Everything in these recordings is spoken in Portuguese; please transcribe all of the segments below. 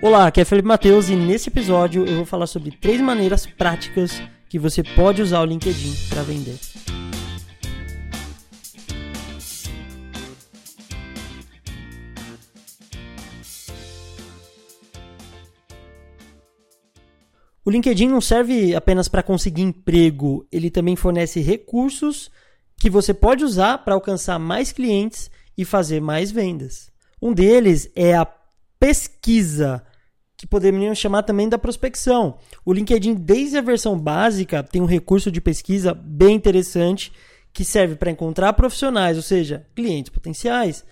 Olá, aqui é Felipe Matheus e nesse episódio eu vou falar sobre três maneiras práticas que você pode usar o LinkedIn para vender. O LinkedIn não serve apenas para conseguir emprego, ele também fornece recursos que você pode usar para alcançar mais clientes e fazer mais vendas. Um deles é a pesquisa, que poderíamos chamar também da prospecção. O LinkedIn, desde a versão básica, tem um recurso de pesquisa bem interessante que serve para encontrar profissionais, ou seja, clientes potenciais.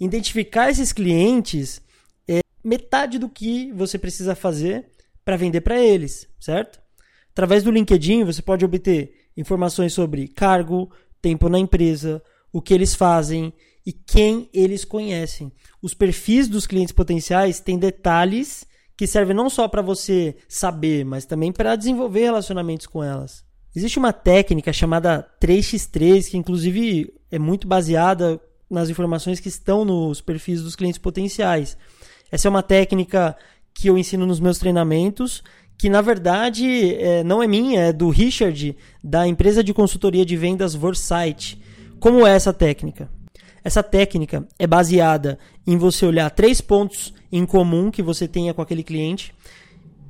Identificar esses clientes é metade do que você precisa fazer para vender para eles, certo? Através do LinkedIn, você pode obter informações sobre cargo, tempo na empresa, o que eles fazem e quem eles conhecem. Os perfis dos clientes potenciais têm detalhes que servem não só para você saber, mas também para desenvolver relacionamentos com elas. Existe uma técnica chamada 3x3, que inclusive é muito baseada nas informações que estão nos perfis dos clientes potenciais. Essa é uma técnica que eu ensino nos meus treinamentos, que na verdade é, não é minha, é do Richard, da empresa de consultoria de vendas Vorsight. Como é essa técnica? Essa técnica é baseada em você olhar três pontos em comum que você tenha com aquele cliente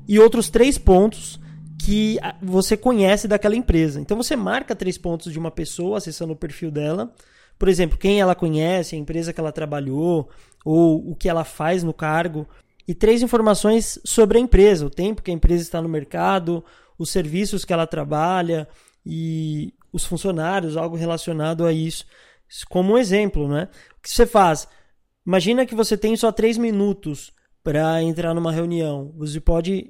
e outros três pontos que você conhece daquela empresa. Então você marca três pontos de uma pessoa acessando o perfil dela. Por exemplo, quem ela conhece, a empresa que ela trabalhou, ou o que ela faz no cargo. E três informações sobre a empresa, o tempo que a empresa está no mercado, os serviços que ela trabalha e os funcionários, algo relacionado a isso como um exemplo, né? O que você faz? Imagina que você tem só três minutos para entrar numa reunião. Você pode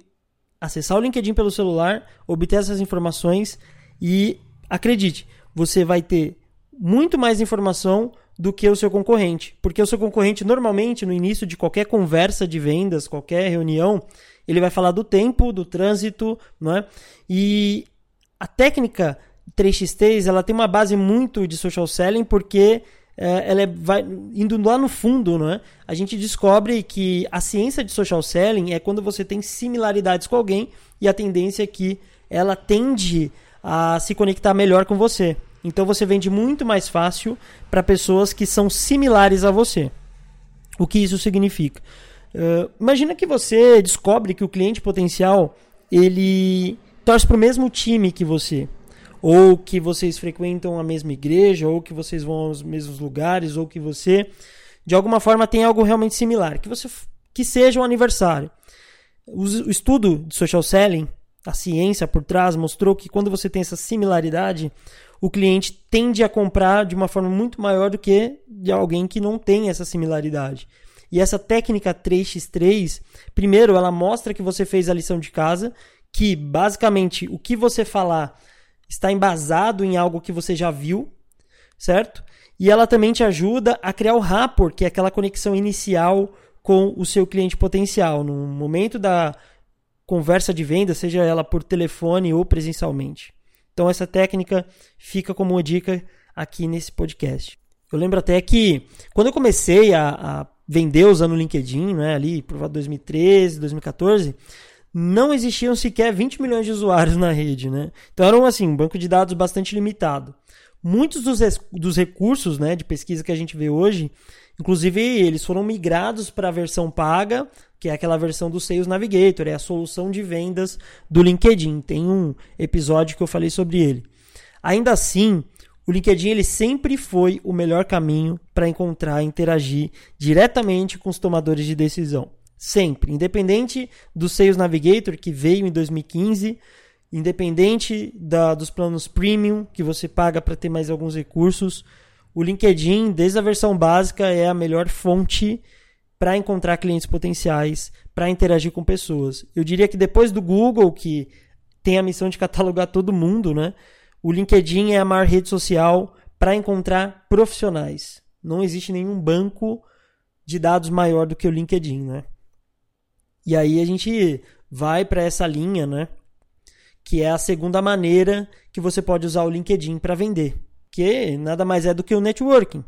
acessar o LinkedIn pelo celular, obter essas informações e acredite, você vai ter muito mais informação do que o seu concorrente, porque o seu concorrente normalmente no início de qualquer conversa de vendas, qualquer reunião, ele vai falar do tempo, do trânsito, não é? E a técnica 3x3 ela tem uma base muito de social selling porque é, ela é, vai indo lá no fundo, não é? A gente descobre que a ciência de social selling é quando você tem similaridades com alguém e a tendência é que ela tende a se conectar melhor com você. Então você vende muito mais fácil para pessoas que são similares a você. O que isso significa? Uh, imagina que você descobre que o cliente potencial ele torce para o mesmo time que você ou que vocês frequentam a mesma igreja, ou que vocês vão aos mesmos lugares, ou que você de alguma forma tem algo realmente similar, que você que seja um aniversário. O, estudo de social selling, a ciência por trás mostrou que quando você tem essa similaridade, o cliente tende a comprar de uma forma muito maior do que de alguém que não tem essa similaridade. E essa técnica 3x3, primeiro, ela mostra que você fez a lição de casa, que basicamente o que você falar está embasado em algo que você já viu, certo? E ela também te ajuda a criar o rapport, que é aquela conexão inicial com o seu cliente potencial, no momento da conversa de venda, seja ela por telefone ou presencialmente. Então essa técnica fica como uma dica aqui nesse podcast. Eu lembro até que quando eu comecei a, a vender usando o LinkedIn, né, ali por 2013, 2014, não existiam sequer 20 milhões de usuários na rede, né? Então era assim, um banco de dados bastante limitado. Muitos dos, dos recursos né, de pesquisa que a gente vê hoje, inclusive eles foram migrados para a versão paga, que é aquela versão do Sales Navigator, é a solução de vendas do LinkedIn. Tem um episódio que eu falei sobre ele. Ainda assim, o LinkedIn ele sempre foi o melhor caminho para encontrar e interagir diretamente com os tomadores de decisão. Sempre. Independente do Sales Navigator, que veio em 2015, independente da, dos planos premium, que você paga para ter mais alguns recursos, o LinkedIn, desde a versão básica, é a melhor fonte para encontrar clientes potenciais, para interagir com pessoas. Eu diria que depois do Google, que tem a missão de catalogar todo mundo, né? O LinkedIn é a maior rede social para encontrar profissionais. Não existe nenhum banco de dados maior do que o LinkedIn, né? E aí a gente vai para essa linha, né? Que é a segunda maneira que você pode usar o LinkedIn para vender, que nada mais é do que o networking.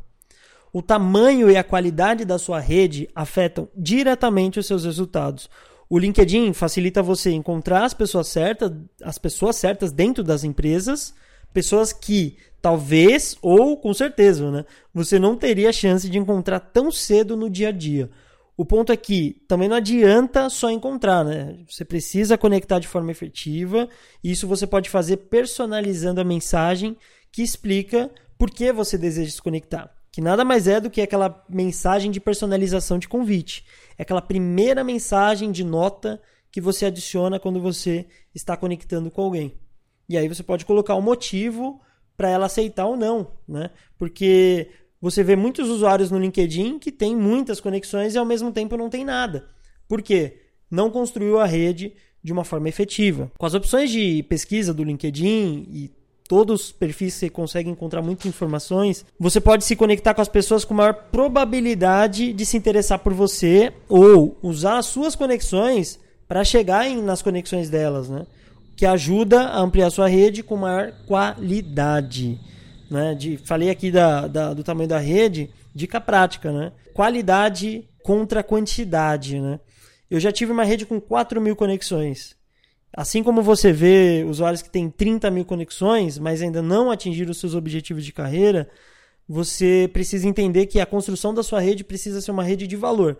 o tamanho e a qualidade da sua rede afetam diretamente os seus resultados. O LinkedIn facilita você encontrar as pessoas certas, as pessoas certas dentro das empresas, pessoas que talvez ou com certeza, né, você não teria chance de encontrar tão cedo no dia a dia. O ponto é que também não adianta só encontrar, né? Você precisa conectar de forma efetiva. E isso você pode fazer personalizando a mensagem que explica por que você deseja se conectar. Que nada mais é do que aquela mensagem de personalização de convite. É aquela primeira mensagem de nota que você adiciona quando você está conectando com alguém. E aí você pode colocar o um motivo para ela aceitar ou não, né? Porque você vê muitos usuários no LinkedIn que tem muitas conexões e ao mesmo tempo não tem nada. Por quê? Não construiu a rede de uma forma efetiva. Com as opções de pesquisa do LinkedIn e todos os perfis você consegue encontrar muitas informações, você pode se conectar com as pessoas com maior probabilidade de se interessar por você ou usar as suas conexões para chegar em, nas conexões delas, né? Que ajuda a ampliar sua rede com maior qualidade. Né? De, falei aqui da, da, do tamanho da rede, dica prática, né? Qualidade contra quantidade, né? Eu já tive uma rede com 4 mil conexões. Assim como você vê usuários que têm 30 mil conexões, mas ainda não atingiram os seus objetivos de carreira, você precisa entender que a construção da sua rede precisa ser uma rede de valor.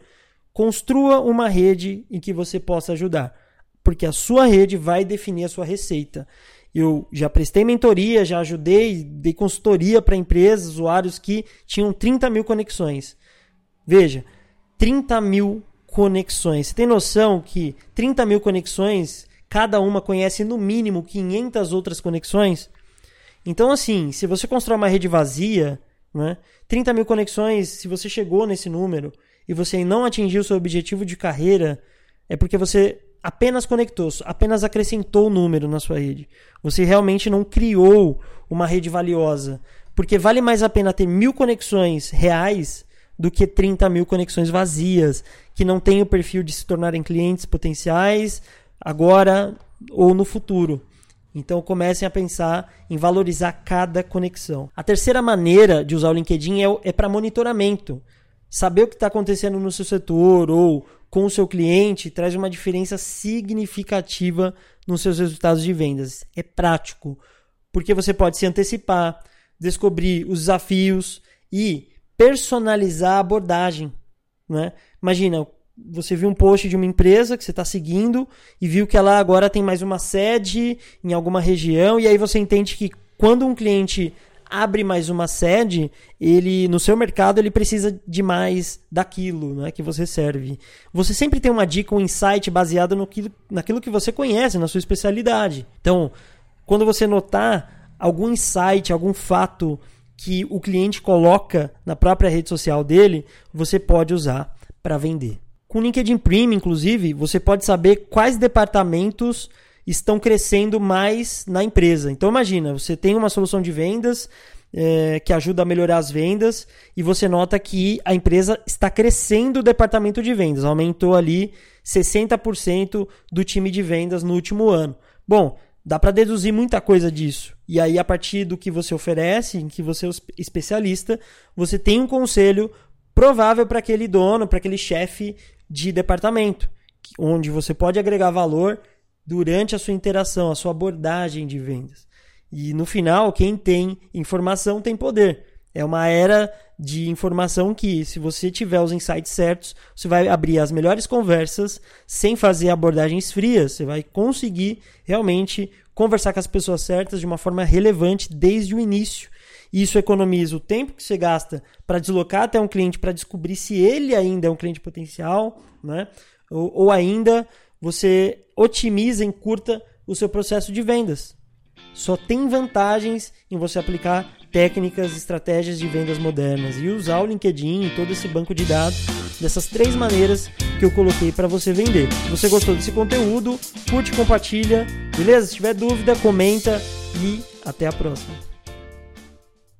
Construa uma rede em que você possa ajudar, porque a sua rede vai definir a sua receita. Eu já prestei mentoria, já ajudei, dei consultoria para empresas, usuários que tinham 30 mil conexões. Veja, 30 mil conexões. Você tem noção que 30 mil conexões, cada uma conhece no mínimo 500 outras conexões? Então, assim, se você constrói uma rede vazia, né, 30 mil conexões, se você chegou nesse número e você não atingiu seu objetivo de carreira, é porque você apenas conectou, apenas acrescentou o número na sua rede. Você realmente não criou uma rede valiosa. Porque vale mais a pena ter mil conexões reais do que 30 mil conexões vazias, que não têm o perfil de se tornarem clientes potenciais agora ou no futuro. Então comecem a pensar em valorizar cada conexão. A terceira maneira de usar o LinkedIn é, é para monitoramento. Saber o que está acontecendo no seu setor ou com o seu cliente traz uma diferença significativa nos seus resultados de vendas. É prático, porque você pode se antecipar, descobrir os desafios e personalizar a abordagem. Né? Imagina, você viu um post de uma empresa que você está seguindo e viu que ela agora tem mais uma sede em alguma região, e aí você entende que quando um cliente abre mais uma sede, ele no seu mercado ele precisa de mais daquilo, né, que você serve. Você sempre tem uma dica, um insight baseado no que, naquilo que você conhece, na sua especialidade. Então, quando você notar algum insight, algum fato que o cliente coloca na própria rede social dele, você pode usar para vender. Com o LinkedIn Premium, inclusive, você pode saber quais departamentos estão crescendo mais na empresa. Então imagina, você tem uma solução de vendas é, que ajuda a melhorar as vendas e você nota que a empresa está crescendo o departamento de vendas, aumentou ali 60% do time de vendas no último ano. Bom, dá para deduzir muita coisa disso. E aí, a partir do que você oferece, em que você é especialista, você tem um conselho provável para aquele dono, para aquele chefe de departamento, onde você pode agregar valor durante a sua interação, a sua abordagem de vendas. E no final, quem tem informação tem poder. É uma era de informação que, se você tiver os insights certos, você vai abrir as melhores conversas sem fazer abordagens frias. Você vai conseguir realmente conversar com as pessoas certas de uma forma relevante desde o início. Isso economiza o tempo que você gasta para deslocar até um cliente para descobrir se ele ainda é um cliente potencial, né? ou, ou ainda você otimiza, encurta o seu processo de vendas. Só tem vantagens em você aplicar técnicas, estratégias de vendas modernas e usar o LinkedIn e todo esse banco de dados dessas três maneiras que eu coloquei para você vender. Se você gostou desse conteúdo, curte, compartilha, beleza? Se tiver dúvida, comenta e até a próxima.